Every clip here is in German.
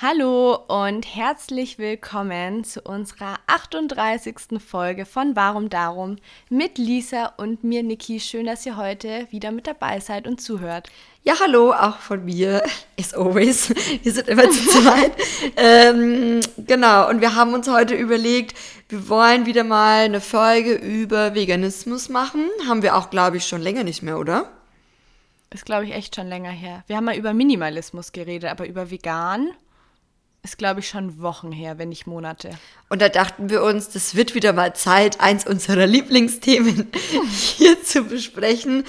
Hallo und herzlich willkommen zu unserer 38. Folge von Warum Darum mit Lisa und mir, Niki. Schön, dass ihr heute wieder mit dabei seid und zuhört. Ja, hallo, auch von mir, as always. Wir sind immer zu zweit. ähm, genau, und wir haben uns heute überlegt, wir wollen wieder mal eine Folge über Veganismus machen. Haben wir auch, glaube ich, schon länger nicht mehr, oder? Ist, glaube ich, echt schon länger her. Wir haben mal über Minimalismus geredet, aber über vegan ist, glaube ich, schon Wochen her, wenn nicht Monate. Und da dachten wir uns, das wird wieder mal Zeit, eins unserer Lieblingsthemen hier zu besprechen.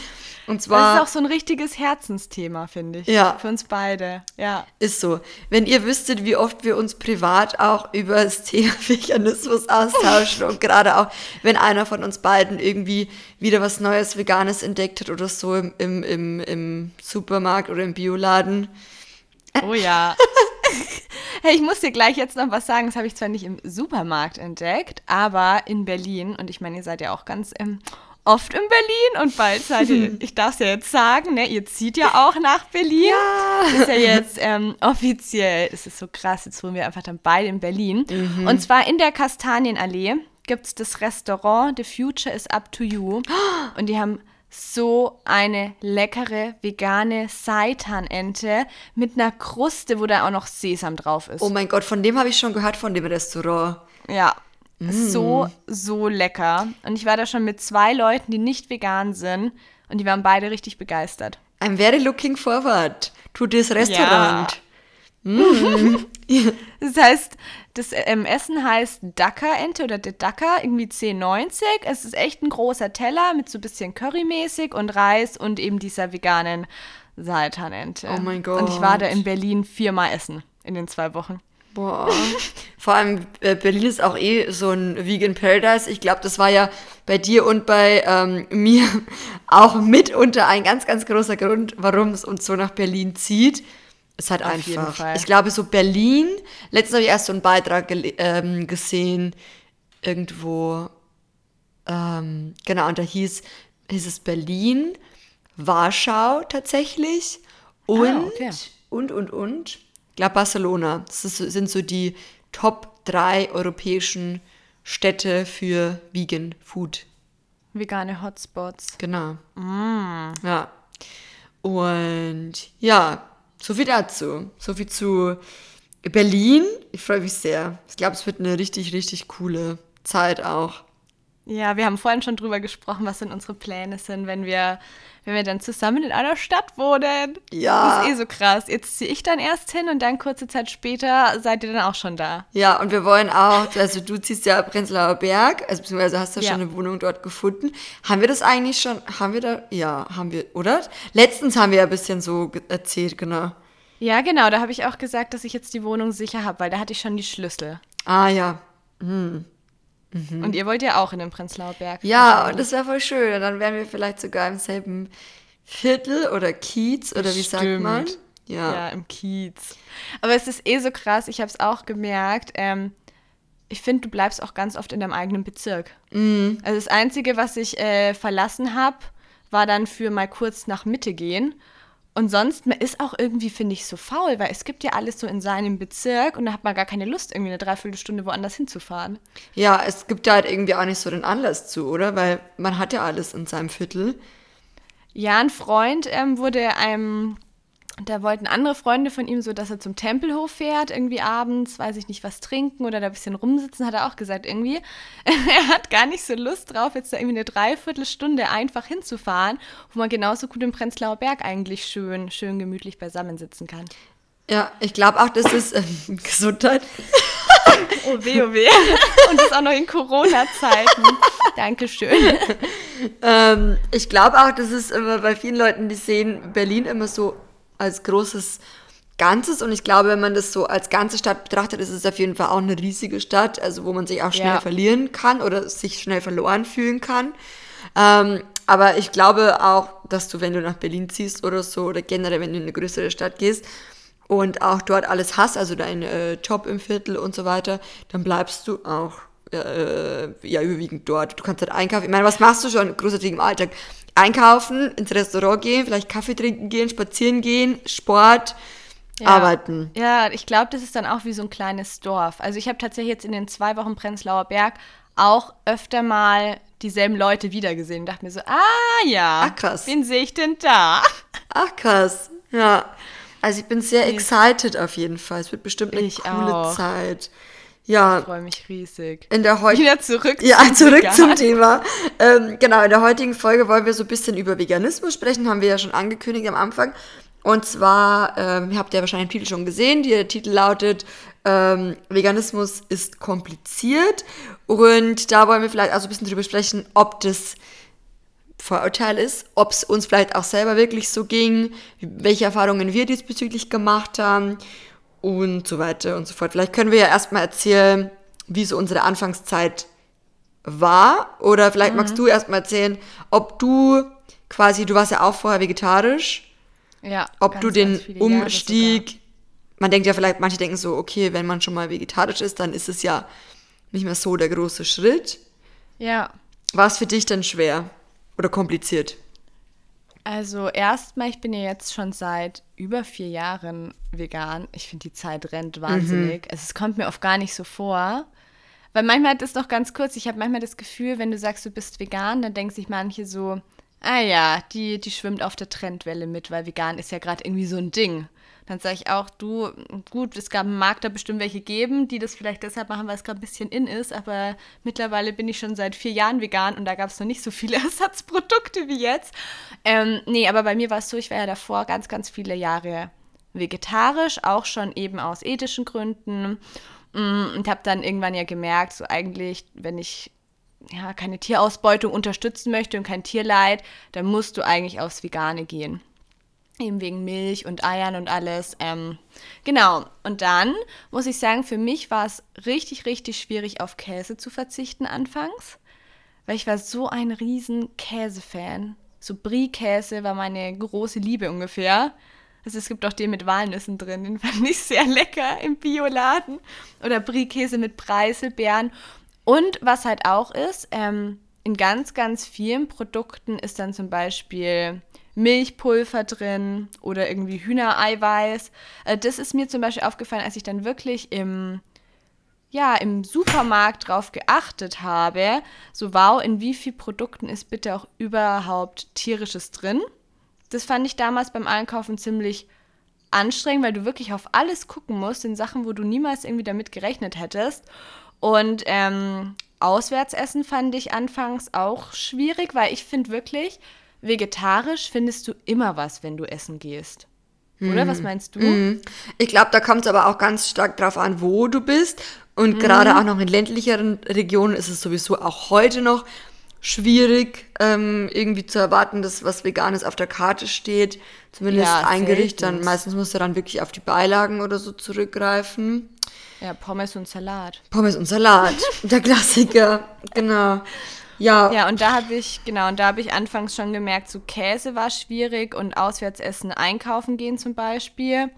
Und zwar. Das ist auch so ein richtiges Herzensthema, finde ich. Ja. Für uns beide. Ja. Ist so. Wenn ihr wüsstet, wie oft wir uns privat auch über das Thema Veganismus austauschen und gerade auch, wenn einer von uns beiden irgendwie wieder was Neues Veganes entdeckt hat oder so im, im, im, im Supermarkt oder im Bioladen. Oh ja. Hey, ich muss dir gleich jetzt noch was sagen. Das habe ich zwar nicht im Supermarkt entdeckt, aber in Berlin. Und ich meine, ihr seid ja auch ganz ähm, oft in Berlin und bald seid ihr, ich darf es ja jetzt sagen, ne, ihr zieht ja auch nach Berlin. Ja. Ist ja jetzt ähm, offiziell, es ist so krass, jetzt wohnen wir einfach dann beide in Berlin. Und zwar in der Kastanienallee gibt es das Restaurant The Future is Up to You. Und die haben so eine leckere vegane Seitanente mit einer Kruste, wo da auch noch Sesam drauf ist. Oh mein Gott, von dem habe ich schon gehört, von dem Restaurant. Ja. So, so lecker. Und ich war da schon mit zwei Leuten, die nicht vegan sind. Und die waren beide richtig begeistert. I'm very looking forward to this restaurant. Das heißt, das ähm, Essen heißt Dakar-Ente oder der Dakar, irgendwie 10,90. Es ist echt ein großer Teller mit so ein bisschen Currymäßig und Reis und eben dieser veganen Seitanente. Oh mein Und ich war da Gott. in Berlin viermal essen in den zwei Wochen. Boah. Vor allem äh, Berlin ist auch eh so ein Vegan Paradise. Ich glaube, das war ja bei dir und bei ähm, mir auch mitunter ein ganz, ganz großer Grund, warum es uns so nach Berlin zieht. Es hat Auf einfach. Ich glaube, so Berlin. Letztens habe ich erst so einen Beitrag ähm, gesehen, irgendwo. Ähm, genau, und da hieß, hieß es Berlin, Warschau tatsächlich und, Ah, okay. und, und, und. Ich glaube, Barcelona. Das ist, sind so die Top drei europäischen Städte für Vegan Food. Vegane Hotspots. Genau. Mm. Ja. Und ja, so viel dazu. So viel zu Berlin. Ich freue mich sehr. Ich glaube, es wird eine richtig, richtig coole Zeit auch. Ja, wir haben vorhin schon drüber gesprochen, was denn unsere Pläne sind, wenn wir, wenn wir dann zusammen in einer Stadt wohnen. Ja. Das ist eh so krass. Jetzt ziehe ich dann erst hin und dann kurze Zeit später seid ihr dann auch schon da. Ja, und wir wollen auch, also du ziehst ja Prenzlauer Berg, also beziehungsweise hast du Ja. schon eine Wohnung dort gefunden. Haben wir das eigentlich schon, haben wir da, ja, haben wir, oder? Letztens haben wir ja ein bisschen so erzählt, genau. Ja, genau. Da habe ich auch gesagt, dass ich jetzt die Wohnung sicher habe, weil da hatte ich schon die Schlüssel. Ah ja, Und ihr wollt ja auch in den Prenzlauer Berg. Mhm. Ja, und das wäre voll schön. Und dann wären wir vielleicht sogar im selben Viertel oder Kiez oder wie sagt man? Ja, Ja. im Kiez. Aber es ist eh so krass, ich habe es auch gemerkt. Ähm, ich finde, du bleibst auch ganz oft in deinem eigenen Bezirk. Mhm. Also das Einzige, was ich äh, verlassen habe, war dann für mal kurz nach Mitte gehen. Und sonst, man ist auch irgendwie, finde ich, so faul, weil es gibt ja alles so in seinem Bezirk und da hat man gar keine Lust, irgendwie eine Dreiviertelstunde woanders hinzufahren. Ja, es gibt da halt irgendwie auch nicht so den Anlass zu, oder? Weil man hat ja alles in seinem Viertel. Ja, ein Freund ähm, wurde einem, da wollten andere Freunde von ihm so, dass er zum Tempelhof fährt, irgendwie abends, weiß ich nicht, was trinken oder da ein bisschen rumsitzen, hat er auch gesagt, irgendwie. er hat gar nicht so Lust drauf, jetzt da irgendwie eine Dreiviertelstunde einfach hinzufahren, wo man genauso gut im Prenzlauer Berg eigentlich schön, schön gemütlich beisammensitzen kann. Ja, ich glaube auch, das ist ähm, Gesundheit. Oh weh, oh weh. Und das auch noch in Corona-Zeiten. Dankeschön. Ähm, ich glaube auch, das ist immer bei vielen Leuten, die sehen Berlin immer so als großes Ganzes und ich glaube, wenn man das so als ganze Stadt betrachtet, ist es auf jeden Fall auch eine riesige Stadt, also wo man sich auch schnell Ja. verlieren kann oder sich schnell verloren fühlen kann. Ähm, aber ich glaube auch, dass du, wenn du nach Berlin ziehst oder so oder generell, wenn du in eine größere Stadt gehst und auch dort alles hast, also deinen äh, Job im Viertel und so weiter, dann bleibst du auch äh, ja überwiegend dort. Du kannst dort einkaufen. Ich meine, was machst du schon großartig im Alltag? Einkaufen, ins Restaurant gehen, vielleicht Kaffee trinken gehen, spazieren gehen, Sport, ja. arbeiten. Ja, ich glaube, das ist dann auch wie so ein kleines Dorf. Also ich habe tatsächlich jetzt in den zwei Wochen Prenzlauer Berg auch öfter mal dieselben Leute wiedergesehen. Dachte mir so, ah ja, Ach, krass. wen sehe ich denn da? Ach krass, ja. Also ich bin sehr excited auf jeden Fall. Es wird bestimmt eine Ich coole auch. Zeit. Ja, Ich freue mich riesig. in der heutigen Wieder zurück Ja, zum zurück Vegan. zum Thema. Ähm, genau, in der heutigen Folge wollen wir so ein bisschen über Veganismus sprechen, haben wir ja schon angekündigt am Anfang. Und zwar, ähm, habt ihr wahrscheinlich den Titel schon gesehen, der Titel lautet ähm, Veganismus ist kompliziert. Und da wollen wir vielleicht auch so ein bisschen drüber sprechen, ob das Vorurteil ist, ob es uns vielleicht auch selber wirklich so ging, welche Erfahrungen wir diesbezüglich gemacht haben und so weiter und so fort. Vielleicht können wir ja erstmal erzählen, wie so unsere Anfangszeit war. Oder vielleicht magst du erstmal erzählen, ob du quasi, du warst ja auch vorher vegetarisch, Ja, ob ganz, du den Umstieg, man denkt ja vielleicht, manche denken so, okay, wenn man schon mal vegetarisch ist, dann ist es ja nicht mehr so der große Schritt. Ja, War es für dich denn schwer oder kompliziert? Also erstmal, ich bin ja jetzt schon seit über vier Jahren vegan. Ich finde, die Zeit rennt wahnsinnig. Also es kommt mir oft gar nicht so vor. Weil manchmal hat es noch ganz kurz, ich habe manchmal das Gefühl, wenn du sagst, du bist vegan, dann denken sich manche so, ah ja, die, die schwimmt auf der Trendwelle mit, weil vegan ist ja gerade irgendwie so ein Ding. Dann sage ich auch, du, gut, es gab, mag da bestimmt welche geben, die das vielleicht deshalb machen, weil es gerade ein bisschen in ist, aber mittlerweile bin ich schon seit vier Jahren vegan und da gab es noch nicht so viele Ersatzprodukte wie jetzt. Ähm, nee, aber bei mir war es so, ich war ja davor ganz, ganz viele Jahre vegetarisch, auch schon eben aus ethischen Gründen Mm, und habe dann irgendwann ja gemerkt, so eigentlich, wenn ich ja, keine Tierausbeutung unterstützen möchte und kein Tierleid, dann musst du eigentlich aufs Vegane gehen. Eben wegen Milch und Eiern und alles. Ähm, genau. Und dann muss ich sagen, für mich war es richtig, richtig schwierig, auf Käse zu verzichten anfangs. Weil ich war so ein riesen Käsefan. So Brie-Käse war meine große Liebe ungefähr. Also es gibt auch den mit Walnüssen drin, den fand ich sehr lecker im Bioladen. Oder Brie-Käse mit Preiselbeeren. Und was halt auch ist, ähm, in ganz, ganz vielen Produkten ist dann zum Beispiel Milchpulver drin oder irgendwie Hühnereiweiß. Äh, das ist mir zum Beispiel aufgefallen, als ich dann wirklich im, ja, im Supermarkt drauf geachtet habe, so wow, in wie viel Produkten ist bitte auch überhaupt tierisches drin. Das fand ich damals beim Einkaufen ziemlich anstrengend, weil du wirklich auf alles gucken musst, in Sachen, wo du niemals irgendwie damit gerechnet hättest. Und ähm, Auswärtsessen fand ich anfangs auch schwierig, weil ich finde wirklich, vegetarisch findest du immer was, wenn du essen gehst. Oder was meinst du? Mhm. Ich glaube, da kommt es aber auch ganz stark drauf an, wo du bist. Und gerade auch noch in ländlicheren Regionen ist es sowieso auch heute noch schwierig, ähm, irgendwie zu erwarten, dass was Veganes auf der Karte steht. Zumindest Ja, ein Gericht. Dann meistens musst du dann wirklich auf die Beilagen oder so zurückgreifen. Ja, Pommes und Salat. Pommes und Salat, der Klassiker. Genau. Ja, Ja, und da habe ich, genau, und da habe ich anfangs schon gemerkt, so Käse war schwierig und Auswärtsessen einkaufen gehen zum Beispiel,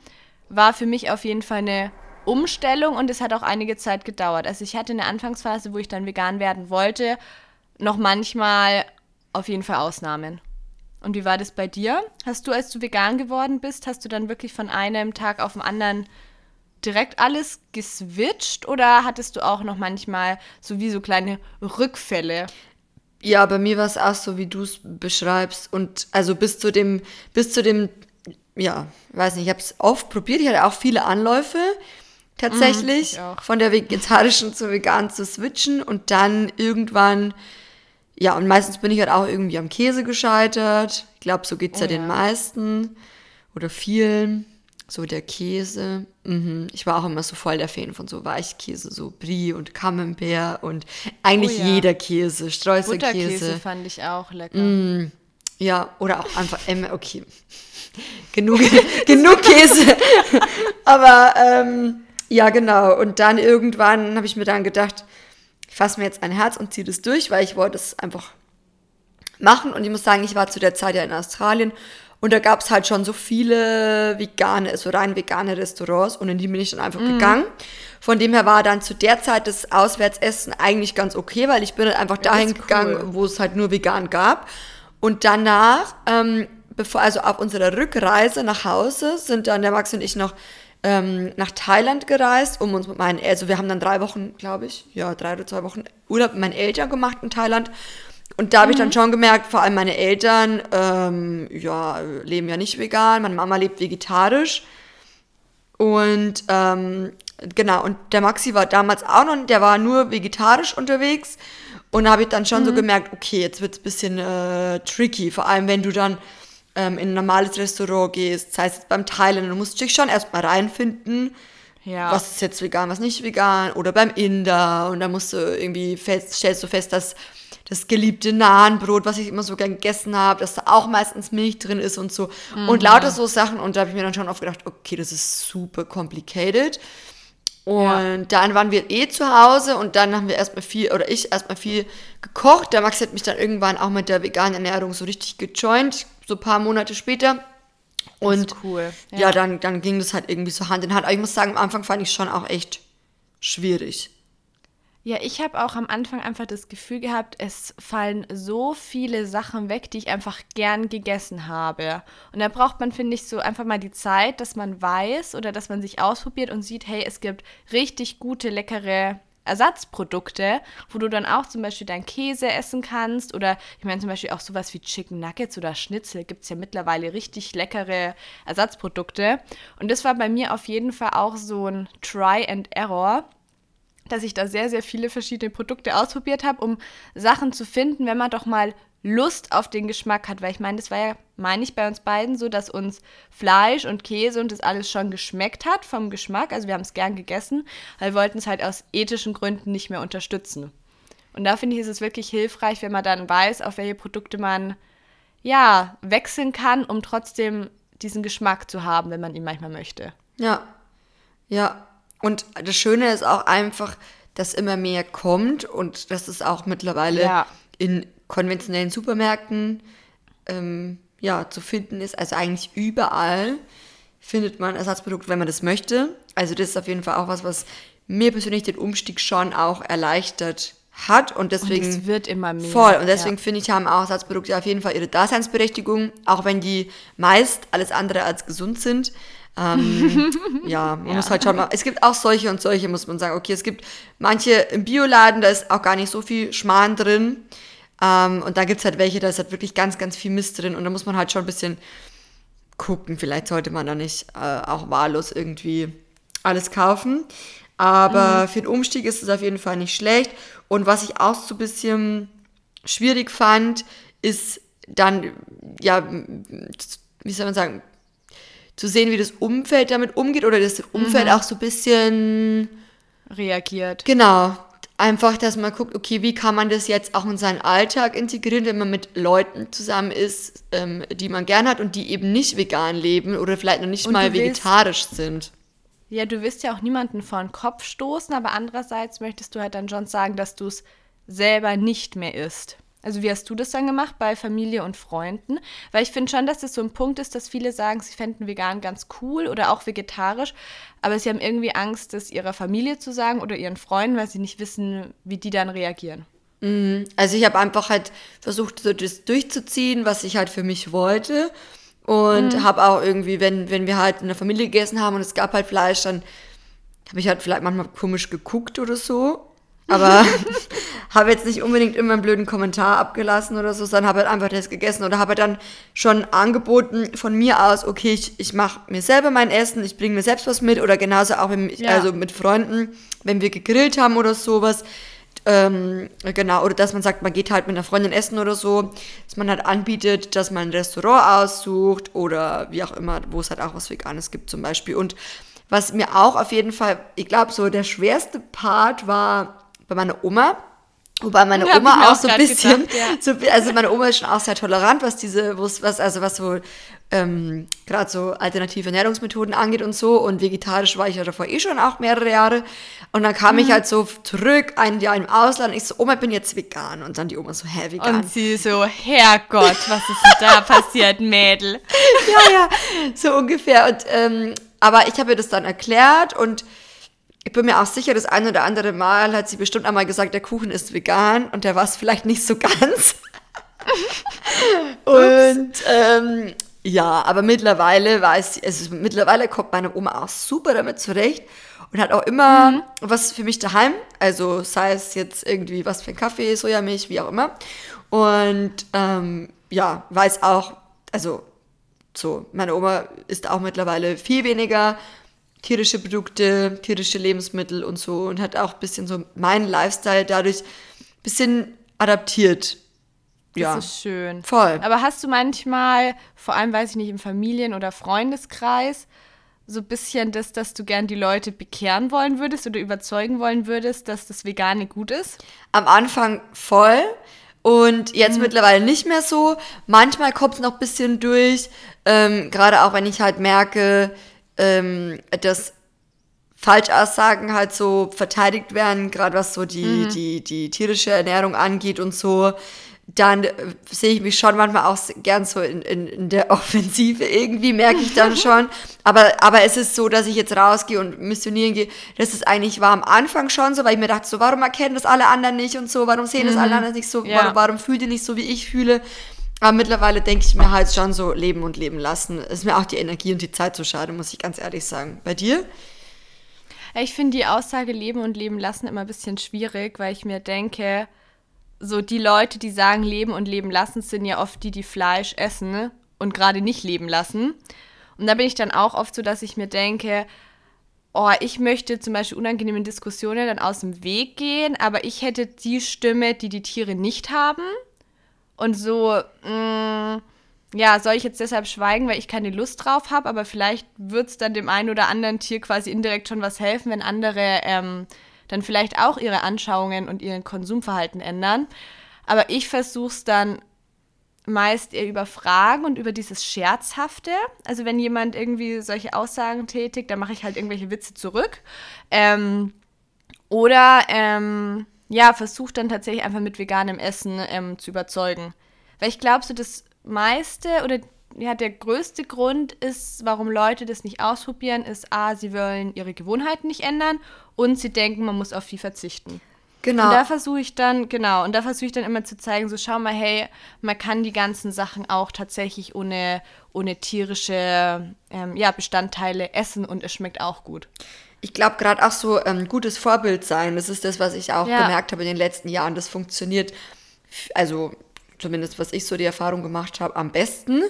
war für mich auf jeden Fall eine Umstellung und es hat auch einige Zeit gedauert. Also ich hatte eine Anfangsphase, wo ich dann vegan werden wollte, noch manchmal auf jeden Fall Ausnahmen. Und wie war das bei dir? Hast du, als du vegan geworden bist, hast du dann wirklich von einem Tag auf den anderen direkt alles geswitcht oder hattest du auch noch manchmal so wie so kleine Rückfälle? Ja, bei mir war es auch so, wie du es beschreibst. Und also bis zu dem, bis zu dem, ja, weiß nicht, ich habe es oft probiert. Ich hatte auch viele Anläufe tatsächlich, ich auch. von der vegetarischen zur veganen zu switchen. Und dann irgendwann, ja, und meistens bin ich halt auch irgendwie am Käse gescheitert. Ich glaube, so geht's Oh ja den ja. meisten oder vielen. So der Käse. Mhm. Ich war auch immer so voll der Fan von so Weichkäse, so Brie und Camembert und eigentlich Oh ja. jeder Käse, Butterkäse Streuselkäse. fand ich auch lecker. Ja, oder auch einfach M, okay. genug, genug Käse. Aber ähm, ja, genau. Und dann irgendwann habe ich mir dann gedacht, ich fasse mir jetzt ein Herz und ziehe das durch, weil ich wollte es einfach machen. Und ich muss sagen, ich war zu der Zeit ja in Australien und da gab es halt schon so viele vegane, so rein vegane Restaurants und in die bin ich dann einfach gegangen. Von dem her war dann zu der Zeit das Auswärtsessen eigentlich ganz okay, weil ich bin halt einfach dahin ist gegangen, cool. wo es halt nur vegan gab. Und danach ähm, bevor, also auf unserer Rückreise nach Hause sind dann der Max und ich noch ähm, nach Thailand gereist, um uns mit meinen, also wir haben dann drei Wochen, glaube ich, ja, drei oder zwei Wochen Urlaub mit meinen Eltern gemacht in Thailand. Und da habe ich dann schon gemerkt, vor allem meine Eltern, ähm, ja, leben ja nicht vegan, meine Mama lebt vegetarisch. Und ähm, genau, und der Maxi war damals auch noch, der war nur vegetarisch unterwegs. Und da habe ich dann schon mhm. so gemerkt, okay, jetzt wird es ein bisschen äh, tricky, vor allem wenn du dann ähm, in ein normales Restaurant gehst, sei es beim Teilen, du musst dich schon erstmal reinfinden, ja. was ist jetzt vegan, was nicht vegan, oder beim Inder und da musst du irgendwie fest, stellst du fest, dass das geliebte Nahenbrot, was ich immer so gern gegessen habe, dass da auch meistens Milch drin ist und so. Mhm. Und lauter so Sachen. Und da habe ich mir dann schon oft gedacht, okay, das ist super complicated. Und ja. dann waren wir eh zu Hause und dann haben wir erstmal viel, oder ich erstmal viel gekocht. Der Max hat mich dann irgendwann auch mit der veganen Ernährung so richtig gejoint, so ein paar Monate später. Und cool. ja. ja, dann, dann ging das halt irgendwie so Hand in Hand. Aber ich muss sagen, am Anfang fand ich schon auch echt schwierig. Ja, ich habe auch am Anfang einfach das Gefühl gehabt, es fallen so viele Sachen weg, die ich einfach gern gegessen habe. Und da braucht man, finde ich, so einfach mal die Zeit, dass man weiß oder dass man sich ausprobiert und sieht, hey, es gibt richtig gute, leckere Ersatzprodukte, wo du dann auch zum Beispiel deinen Käse essen kannst oder ich meine zum Beispiel auch sowas wie Chicken Nuggets oder Schnitzel gibt es ja mittlerweile richtig leckere Ersatzprodukte. Und das war bei mir auf jeden Fall auch so ein Try and Error dass ich da sehr, sehr viele verschiedene Produkte ausprobiert habe, um Sachen zu finden, wenn man doch mal Lust auf den Geschmack hat. Weil ich meine, das war ja, meine ich, bei uns beiden so, dass uns Fleisch und Käse und das alles schon geschmeckt hat vom Geschmack. Also wir haben es gern gegessen, aber wir wollten es halt aus ethischen Gründen nicht mehr unterstützen. Und da finde ich, ist es wirklich hilfreich, wenn man dann weiß, auf welche Produkte man ja wechseln kann, um trotzdem diesen Geschmack zu haben, wenn man ihn manchmal möchte. Ja, ja, und das Schöne ist auch einfach, dass immer mehr kommt und dass es auch mittlerweile ja. in konventionellen Supermärkten ähm, ja, zu finden ist. Also eigentlich überall findet man Ersatzprodukte, wenn man das möchte. Also das ist auf jeden Fall auch was, was mir persönlich den Umstieg schon auch erleichtert hat und deswegen und es wird immer mehr. Voll und deswegen ja. finde ich haben auch Ersatzprodukte auf jeden Fall ihre Daseinsberechtigung, auch wenn die meist alles andere als gesund sind. Ähm, ja, man ja. muss halt schon mal. Es gibt auch solche und solche, muss man sagen. Okay, es gibt manche im Bioladen, da ist auch gar nicht so viel Schmarrn drin. Ähm, und da gibt es halt welche, da ist halt wirklich ganz, ganz viel Mist drin. Und da muss man halt schon ein bisschen gucken. Vielleicht sollte man da nicht äh, auch wahllos irgendwie alles kaufen. Aber mhm. für den Umstieg ist es auf jeden Fall nicht schlecht. Und was ich auch so ein bisschen schwierig fand, ist dann, ja, wie soll man sagen, zu sehen, wie das Umfeld damit umgeht oder das Umfeld mhm. auch so ein bisschen reagiert. Genau. Einfach, dass man guckt, okay, wie kann man das jetzt auch in seinen Alltag integrieren, wenn man mit Leuten zusammen ist, ähm, die man gern hat und die eben nicht vegan leben oder vielleicht noch nicht und mal vegetarisch willst, sind. Ja, du wirst ja auch niemanden vor den Kopf stoßen, aber andererseits möchtest du halt dann schon sagen, dass du es selber nicht mehr isst. Also wie hast du das dann gemacht bei Familie und Freunden? Weil ich finde schon, dass das so ein Punkt ist, dass viele sagen, sie fänden vegan ganz cool oder auch vegetarisch, aber sie haben irgendwie Angst, das ihrer Familie zu sagen oder ihren Freunden, weil sie nicht wissen, wie die dann reagieren. Mhm. Also ich habe einfach halt versucht, so das durchzuziehen, was ich halt für mich wollte. Und mhm. habe auch irgendwie, wenn, wenn wir halt in der Familie gegessen haben und es gab halt Fleisch, dann habe ich halt vielleicht manchmal komisch geguckt oder so. Aber habe jetzt nicht unbedingt immer einen blöden Kommentar abgelassen oder so, sondern habe halt einfach das gegessen oder habe dann schon angeboten von mir aus, okay, ich, ich mache mir selber mein Essen, ich bringe mir selbst was mit oder genauso auch wenn, ja. also mit Freunden, wenn wir gegrillt haben oder sowas. Ähm, genau, oder dass man sagt, man geht halt mit einer Freundin essen oder so, dass man halt anbietet, dass man ein Restaurant aussucht oder wie auch immer, wo es halt auch was Veganes gibt zum Beispiel. Und was mir auch auf jeden Fall, ich glaube, so der schwerste Part war bei meiner Oma. Wobei meine ja, Oma auch, auch so ein bisschen, gedacht, ja. so, also meine Oma ist schon auch sehr tolerant, was diese, was, also was so ähm, gerade so alternative Ernährungsmethoden angeht und so. Und vegetarisch war ich ja davor eh schon auch mehrere Jahre. Und dann kam mhm. ich halt so zurück, ein Jahr im Ausland. Und ich so, Oma, ich bin jetzt vegan. Und dann die Oma so, hä, vegan. Und sie so, Herrgott, was ist denn da passiert, Mädel? ja, ja, so ungefähr. Und, ähm, aber ich habe ihr das dann erklärt und ich bin mir auch sicher, das ein oder andere Mal hat sie bestimmt einmal gesagt, der Kuchen ist vegan und der war es vielleicht nicht so ganz. und ähm, ja, aber mittlerweile weiß ich, also mittlerweile kommt meine Oma auch super damit zurecht und hat auch immer mhm. was für mich daheim. Also sei es jetzt irgendwie was für ein Kaffee, Sojamilch, wie auch immer. Und ähm, ja, weiß auch, also so, meine Oma isst auch mittlerweile viel weniger tierische Produkte, tierische Lebensmittel und so und hat auch ein bisschen so meinen Lifestyle dadurch ein bisschen adaptiert. Ja. Das ist schön. Voll. Aber hast du manchmal, vor allem weiß ich nicht, im Familien- oder Freundeskreis, so ein bisschen das, dass du gern die Leute bekehren wollen würdest oder überzeugen wollen würdest, dass das Vegane gut ist? Am Anfang voll und jetzt mhm. mittlerweile nicht mehr so. Manchmal kommt es noch ein bisschen durch, ähm, gerade auch wenn ich halt merke, ähm, dass Falschaussagen halt so verteidigt werden, gerade was so die, mhm. die, die tierische Ernährung angeht und so dann äh, sehe ich mich schon manchmal auch gern so in, in, in der Offensive irgendwie, merke ich dann schon. Aber, aber es ist so, dass ich jetzt rausgehe und missionieren gehe. Das ist eigentlich, war am Anfang schon so, weil ich mir dachte, so, warum erkennen das alle anderen nicht und so, warum sehen das alle mhm. anderen nicht so, ja. warum, warum fühlt ihr nicht so, wie ich fühle? Aber mittlerweile denke ich mir halt schon so, leben und leben lassen. Ist mir auch die Energie und die Zeit zu schade, muss ich ganz ehrlich sagen. Bei dir? Ich finde die Aussage leben und leben lassen immer ein bisschen schwierig, weil ich mir denke, so die Leute, die sagen leben und leben lassen, sind ja oft die, die Fleisch essen und gerade nicht leben lassen. Und da bin ich dann auch oft so, dass ich mir denke, oh, ich möchte zum Beispiel unangenehme Diskussionen dann aus dem Weg gehen, aber ich hätte die Stimme, die die Tiere nicht haben. Und so, mh, mm, ja, soll ich jetzt deshalb schweigen, weil ich keine Lust drauf habe, aber vielleicht wird es dann dem einen oder anderen Tier quasi indirekt schon was helfen, wenn andere ähm, dann vielleicht auch ihre Anschauungen und ihren Konsumverhalten ändern. Aber ich versuche es dann meist eher über Fragen und über dieses Scherzhafte. Also wenn jemand irgendwie solche Aussagen tätigt, dann mache ich halt irgendwelche Witze zurück. Ähm, oder ähm, ja, versuche dann tatsächlich einfach mit veganem Essen ähm, zu überzeugen. Weil ich glaube, so das meiste oder ja, der größte Grund ist, warum Leute das nicht ausprobieren, ist A, sie wollen ihre Gewohnheiten nicht ändern und sie denken, man muss auf viel verzichten. Genau. Und da versuche ich dann, genau, und da versuche ich dann immer zu zeigen, so schau mal, hey, man kann die ganzen Sachen auch tatsächlich ohne, ohne tierische ähm, ja, Bestandteile essen und es schmeckt auch gut. Ich glaube, gerade auch so ein ähm, gutes Vorbild sein, das ist das, was ich auch ja. gemerkt habe in den letzten Jahren. Das funktioniert, also zumindest was ich so die Erfahrung gemacht habe, am besten,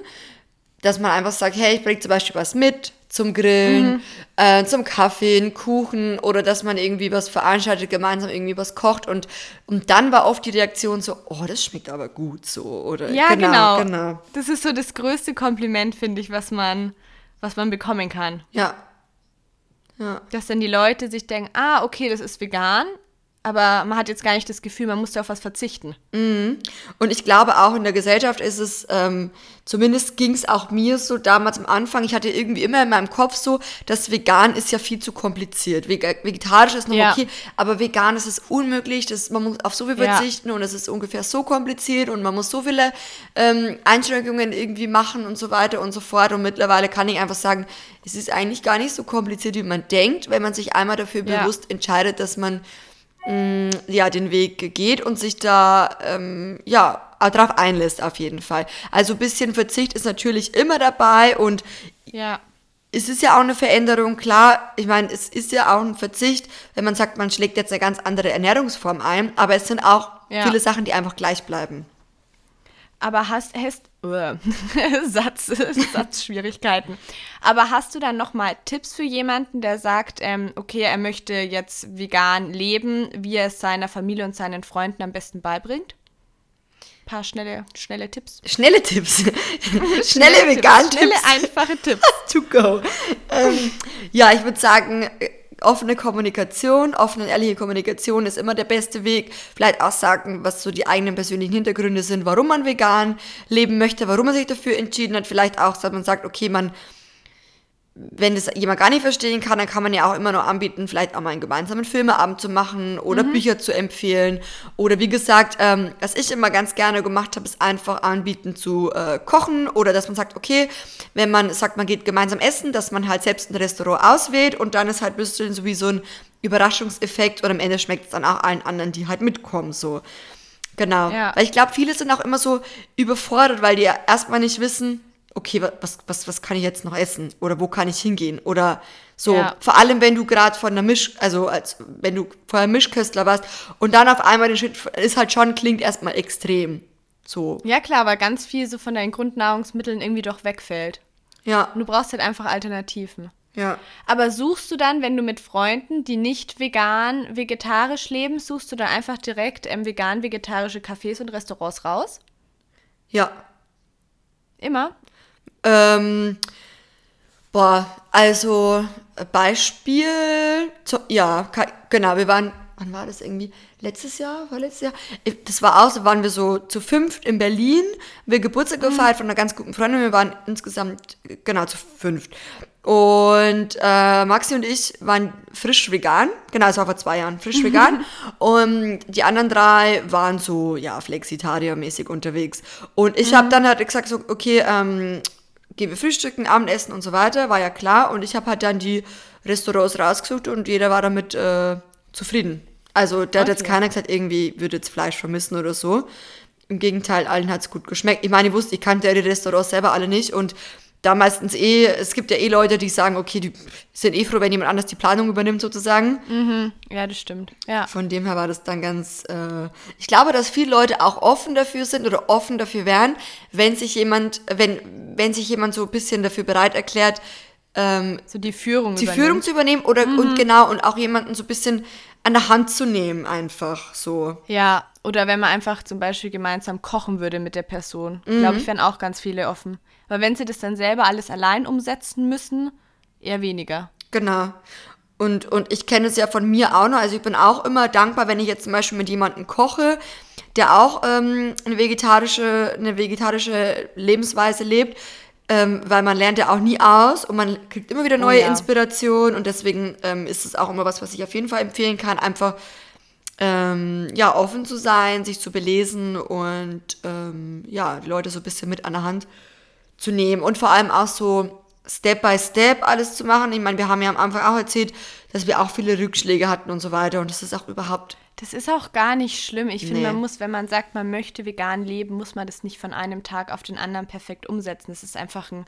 dass man einfach sagt, hey, ich bringe zum Beispiel was mit zum Grillen, mhm. äh, zum Kaffee, einen Kuchen oder dass man irgendwie was veranstaltet, gemeinsam irgendwie was kocht und, und dann war oft die Reaktion so, oh, das schmeckt aber gut so oder ja, genau, genau. genau. Das ist so das größte Kompliment, finde ich, was man, was man bekommen kann. Ja. Ja. Dass dann die Leute sich denken, ah, okay, das ist vegan, aber man hat jetzt gar nicht das Gefühl, man muss auf was verzichten. Mhm. Und ich glaube auch in der Gesellschaft ist es, ähm, zumindest ging es auch mir so damals am Anfang, ich hatte irgendwie immer in meinem Kopf so, dass vegan ist ja viel zu kompliziert. vegetarisch ist noch ja. okay, aber vegan ist es unmöglich, das, man muss auf so viel verzichten ja. und es ist ungefähr so kompliziert und man muss so viele ähm, Einschränkungen irgendwie machen und so weiter und so fort. Und mittlerweile kann ich einfach sagen, es ist eigentlich gar nicht so kompliziert, wie man denkt, wenn man sich einmal dafür ja. bewusst entscheidet, dass man mh, mm, ja, den Weg geht und sich da ähm, ja, darauf einlässt auf jeden Fall. Also ein bisschen Verzicht ist natürlich immer dabei und ja. es ist ja auch eine Veränderung, klar, ich meine, es ist ja auch ein Verzicht, wenn man sagt, man schlägt jetzt eine ganz andere Ernährungsform ein, aber es sind auch ja. viele Sachen, die einfach gleich bleiben. Aber hast, hast Satz, Satzschwierigkeiten. Aber hast du dann noch mal Tipps für jemanden, der sagt, ähm, okay, er möchte jetzt vegan leben, wie er es seiner Familie und seinen Freunden am besten beibringt? Ein paar schnelle, schnelle Tipps. Schnelle Tipps. schnelle, schnelle vegan Tipps. Schnelle, einfache Tipps. to go. Ähm, ja, ich würde sagen, offene Kommunikation, offene und ehrliche Kommunikation ist immer der beste Weg. Vielleicht auch sagen, was so die eigenen persönlichen Hintergründe sind, warum man vegan leben möchte, warum man sich dafür entschieden hat. Vielleicht auch, dass man sagt, okay, man wenn das jemand gar nicht verstehen kann, dann kann man ja auch immer noch anbieten, vielleicht auch mal einen gemeinsamen Filmeabend zu machen oder mhm. Bücher zu empfehlen. Oder wie gesagt, ähm, was ich immer ganz gerne gemacht habe, ist einfach anbieten zu äh, kochen oder dass man sagt, okay, wenn man sagt, man geht gemeinsam essen, dass man halt selbst ein Restaurant auswählt und dann ist halt ein bisschen so wie so ein Überraschungseffekt und am Ende schmeckt es dann auch allen anderen, die halt mitkommen, so. Genau. Ja. Weil ich glaube, viele sind auch immer so überfordert, weil die ja erstmal nicht wissen, okay, wa- was, was, was kann ich jetzt noch essen? Oder wo kann ich hingehen? Oder so. Ja. Vor allem, wenn du gerade von der Misch, also als wenn du vorher Mischköstler warst und dann auf einmal den Schritt ist halt schon, klingt erstmal extrem. So. Ja, klar, weil ganz viel so von deinen Grundnahrungsmitteln irgendwie doch wegfällt. Ja. Und du brauchst halt einfach Alternativen. Ja. Aber suchst du dann, wenn du mit Freunden, die nicht vegan, vegetarisch leben, suchst du dann einfach direkt ähm, vegan-vegetarische Cafés und Restaurants raus? Ja. Immer? Ähm, boah, also Beispiel, zu, ja, genau, wir waren, wann war das irgendwie? Letztes Jahr? War letztes Jahr? Das war auch so, waren wir so zu fünft in Berlin, wir Geburtstag gefeiert von einer ganz guten Freundin, wir waren insgesamt, genau, zu fünft. Und äh, Maxi und ich waren frisch vegan, genau, es war vor zwei Jahren, frisch vegan. und die anderen drei waren so, ja, Flexitarier-mäßig unterwegs. Und ich habe dann halt gesagt, so, okay, ähm, gehen wir frühstücken, Abendessen und so weiter, war ja klar. Und ich habe halt dann die Restaurants rausgesucht und jeder war damit äh, zufrieden. Also da hat jetzt Okay. keiner gesagt, irgendwie würde jetzt Fleisch vermissen oder so. Im Gegenteil, allen hat es gut geschmeckt. Ich meine, ich wusste, ich kannte ja die Restaurants selber alle nicht und da meistens eh, es gibt ja eh Leute, die sagen, okay, die sind eh froh, wenn jemand anders die Planung übernimmt sozusagen. Ja, das stimmt. Ja. Von dem her war das dann ganz. Äh, ich glaube, dass viele Leute auch offen dafür sind oder offen dafür wären, wenn sich jemand, wenn, wenn sich jemand so ein bisschen dafür bereit erklärt, ähm, So die Führung. die übernimmt. Führung zu übernehmen oder und genau und auch jemanden so ein bisschen an der Hand zu nehmen, einfach so. Ja, oder wenn man einfach zum Beispiel gemeinsam kochen würde mit der Person. Mhm. Glaube ich, wären auch ganz viele offen. Weil wenn sie das dann selber alles allein umsetzen müssen, eher weniger. Genau. Und, und ich kenne es ja von mir auch noch. Also ich bin auch immer dankbar, wenn ich jetzt zum Beispiel mit jemandem koche, der auch ähm, eine, vegetarische, eine vegetarische Lebensweise lebt, ähm, weil man lernt ja auch nie aus und man kriegt immer wieder neue ja. Inspiration und deswegen ähm, ist es auch immer was, was ich auf jeden Fall empfehlen kann, einfach ähm, ja, offen zu sein, sich zu belesen und ähm, ja, die Leute so ein bisschen mit an der Hand zu nehmen und vor allem auch so Step by Step alles zu machen. Ich meine, wir haben ja am Anfang auch erzählt, dass wir auch viele Rückschläge hatten und so weiter und das ist auch überhaupt Das ist auch gar nicht schlimm. Ich finde, Nee. man muss, wenn man sagt, man möchte vegan leben, muss man das nicht von einem Tag auf den anderen perfekt umsetzen. Es ist einfach ein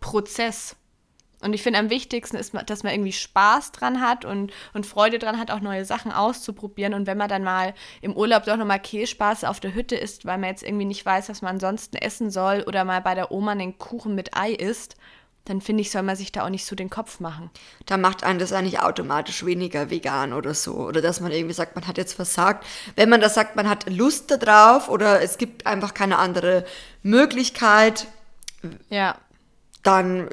Prozess. Und ich finde, am wichtigsten ist, dass man irgendwie Spaß dran hat und, und Freude dran hat, auch neue Sachen auszuprobieren. Und wenn man dann mal im Urlaub doch nochmal Kässpaß auf der Hütte isst, weil man jetzt irgendwie nicht weiß, was man ansonsten essen soll oder mal bei der Oma einen Kuchen mit Ei isst, dann finde ich, soll man sich da auch nicht so den Kopf machen. da macht einen das eigentlich automatisch weniger vegan oder so. Oder dass man irgendwie sagt, man hat jetzt versagt. Wenn man das sagt, man hat Lust darauf oder es gibt einfach keine andere Möglichkeit, Ja, dann,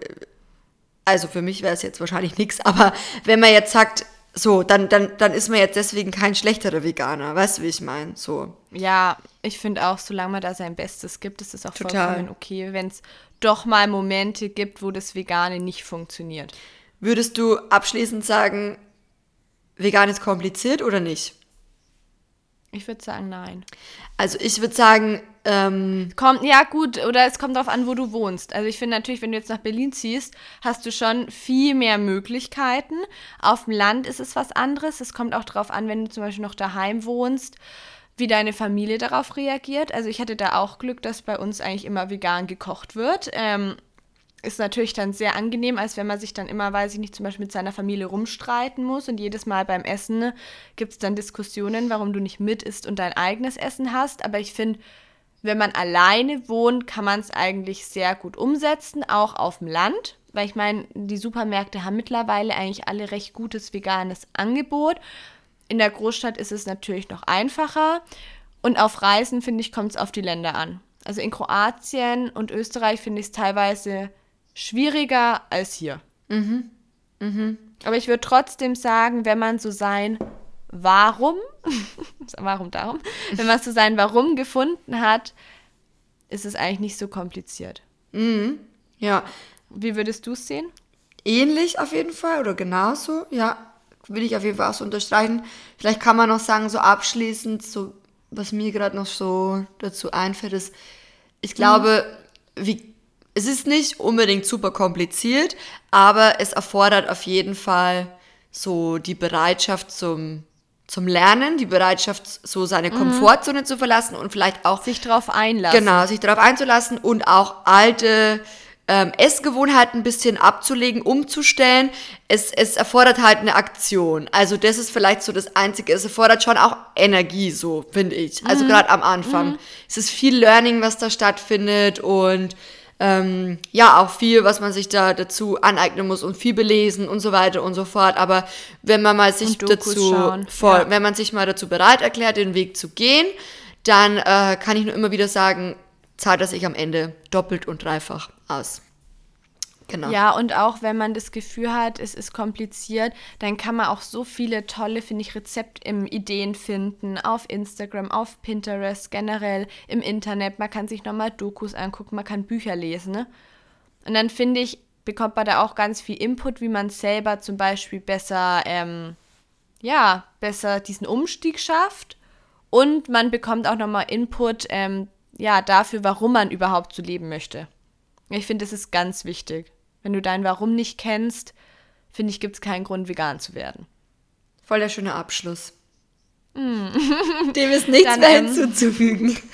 also für mich wäre es jetzt wahrscheinlich nichts, aber wenn man jetzt sagt, so, dann, dann, dann ist man jetzt deswegen kein schlechterer Veganer. Weißt du, wie ich meine? So. Ja, ich finde auch, solange man da sein Bestes gibt, ist es auch Total. vollkommen okay, wenn es doch mal Momente gibt, wo das Vegane nicht funktioniert. Würdest du abschließend sagen, vegan ist kompliziert oder nicht? Ich würde sagen, nein. Also ich würde sagen, ähm, Kommt, ja gut, oder es kommt darauf an, wo du wohnst. Also ich finde natürlich, wenn du jetzt nach Berlin ziehst, hast du schon viel mehr Möglichkeiten. Auf dem Land ist es was anderes. Es kommt auch darauf an, wenn du zum Beispiel noch daheim wohnst, wie deine Familie darauf reagiert. Also ich hatte da auch Glück, dass bei uns eigentlich immer vegan gekocht wird. Ähm, ist natürlich dann sehr angenehm, als wenn man sich dann immer, weiß ich nicht, zum Beispiel mit seiner Familie rumstreiten muss und jedes Mal beim Essen gibt es dann Diskussionen, warum du nicht mit isst und dein eigenes Essen hast. Aber ich finde, wenn man alleine wohnt, kann man es eigentlich sehr gut umsetzen, auch auf dem Land. Weil ich meine, die Supermärkte haben mittlerweile eigentlich alle recht gutes veganes Angebot. In der Großstadt ist es natürlich noch einfacher. Und auf Reisen, finde ich, kommt es auf die Länder an. Also in Kroatien und Österreich finde ich es teilweise schwieriger als hier. Aber ich würde trotzdem sagen, wenn man so sein Warum, warum darum, wenn man so sein Warum gefunden hat, ist es eigentlich nicht so kompliziert. ja, Wie würdest du es sehen? ähnlich auf jeden Fall oder genauso, ja, will ich auf jeden Fall auch so unterstreichen. Vielleicht kann man noch sagen, so abschließend, so was mir gerade noch so dazu einfällt, ist, ich glaube, wie, es ist nicht unbedingt super kompliziert, aber es erfordert auf jeden Fall so die Bereitschaft zum zum Lernen, die Bereitschaft, so seine Komfortzone zu verlassen und vielleicht auch Sich drauf einlassen. Genau, sich darauf einzulassen und auch alte ähm, Essgewohnheiten ein bisschen abzulegen, umzustellen. Es, es erfordert halt eine Aktion. Also das ist vielleicht so das Einzige. Es erfordert schon auch Energie, so finde ich. Also gerade am Anfang. Es ist viel Learning, was da stattfindet und ähm, ja, auch viel, was man sich da dazu aneignen muss und viel belesen und so weiter und so fort. Aber wenn man mal sich dazu voll, ja. wenn man sich mal dazu bereit erklärt, den Weg zu gehen, dann äh, kann ich nur immer wieder sagen, zahlt er sich am Ende doppelt und dreifach aus. Genau. Ja, und auch wenn man das Gefühl hat, es ist kompliziert, dann kann man auch so viele tolle, finde ich, Rezeptideen finden auf Instagram, auf Pinterest, generell im Internet. Man kann sich nochmal Dokus angucken, man kann Bücher lesen. Ne? Und dann finde ich, bekommt man da auch ganz viel Input, wie man selber zum Beispiel besser, ähm, ja, besser diesen Umstieg schafft. Und man bekommt auch nochmal Input, ähm, ja, dafür, warum man überhaupt so leben möchte. Ich finde, das ist ganz wichtig. Wenn du dein Warum nicht kennst, finde ich, gibt es keinen Grund, vegan zu werden. Voll der schöne Abschluss. Dem ist nichts Dann, mehr ähm, hinzuzufügen.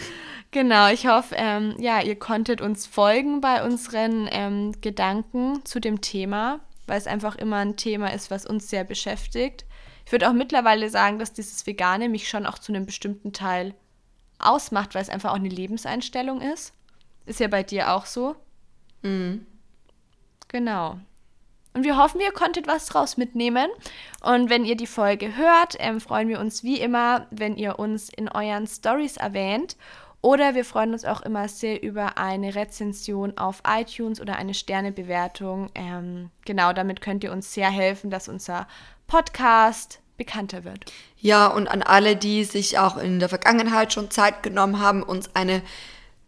Genau, ich hoffe, ähm, ja, ihr konntet uns folgen bei unseren ähm, Gedanken zu dem Thema, weil es einfach immer ein Thema ist, was uns sehr beschäftigt. Ich würde auch mittlerweile sagen, dass dieses Vegane mich schon auch zu einem bestimmten Teil ausmacht, weil es einfach auch eine Lebenseinstellung ist. Ist ja bei dir auch so. Genau. Und wir hoffen, ihr konntet was draus mitnehmen. Und wenn ihr die Folge hört, ähm, freuen wir uns wie immer, wenn ihr uns in euren Stories erwähnt. Oder wir freuen uns auch immer sehr über eine Rezension auf iTunes oder eine Sternebewertung. Ähm, genau, damit könnt ihr uns sehr helfen, dass unser Podcast bekannter wird. Ja, und an alle, die sich auch in der Vergangenheit schon Zeit genommen haben, uns eine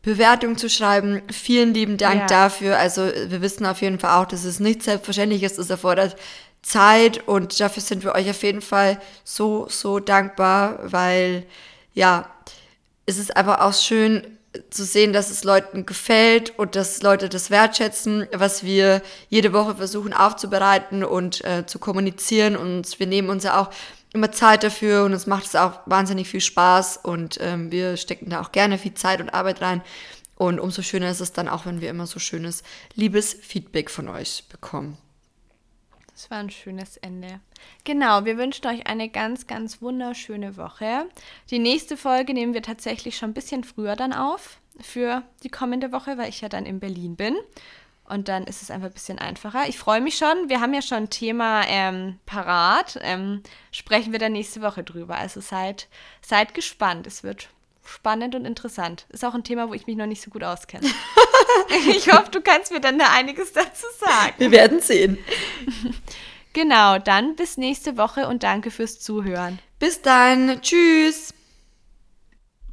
Bewertung zu schreiben. Vielen lieben Dank Ja. dafür. Also wir wissen auf jeden Fall auch, dass es nicht selbstverständlich ist. Es erfordert Zeit und dafür sind wir euch auf jeden Fall so, so dankbar, weil ja, es ist einfach auch schön zu sehen, dass es Leuten gefällt und dass Leute das wertschätzen, was wir jede Woche versuchen aufzubereiten und äh, zu kommunizieren. Und wir nehmen uns ja auch immer Zeit dafür und uns macht es auch wahnsinnig viel Spaß und ähm, wir stecken da auch gerne viel Zeit und Arbeit rein. Und umso schöner ist es dann auch, wenn wir immer so schönes, liebes Feedback von euch bekommen. Das war ein schönes Ende. Genau, wir wünschen euch eine ganz, ganz wunderschöne Woche. Die nächste Folge nehmen wir tatsächlich schon ein bisschen früher dann auf für die kommende Woche, weil ich ja dann in Berlin bin. Und dann ist es einfach ein bisschen einfacher. Ich freue mich schon. Wir haben ja schon ein Thema ähm, parat. Ähm, sprechen wir dann nächste Woche drüber. Also seid, seid gespannt. Es wird spannend und interessant. Ist auch ein Thema, wo ich mich noch nicht so gut auskenne. ich hoffe, du kannst mir dann da einiges dazu sagen. Wir werden sehen. Genau, dann bis nächste Woche und danke fürs Zuhören. Bis dann. Tschüss.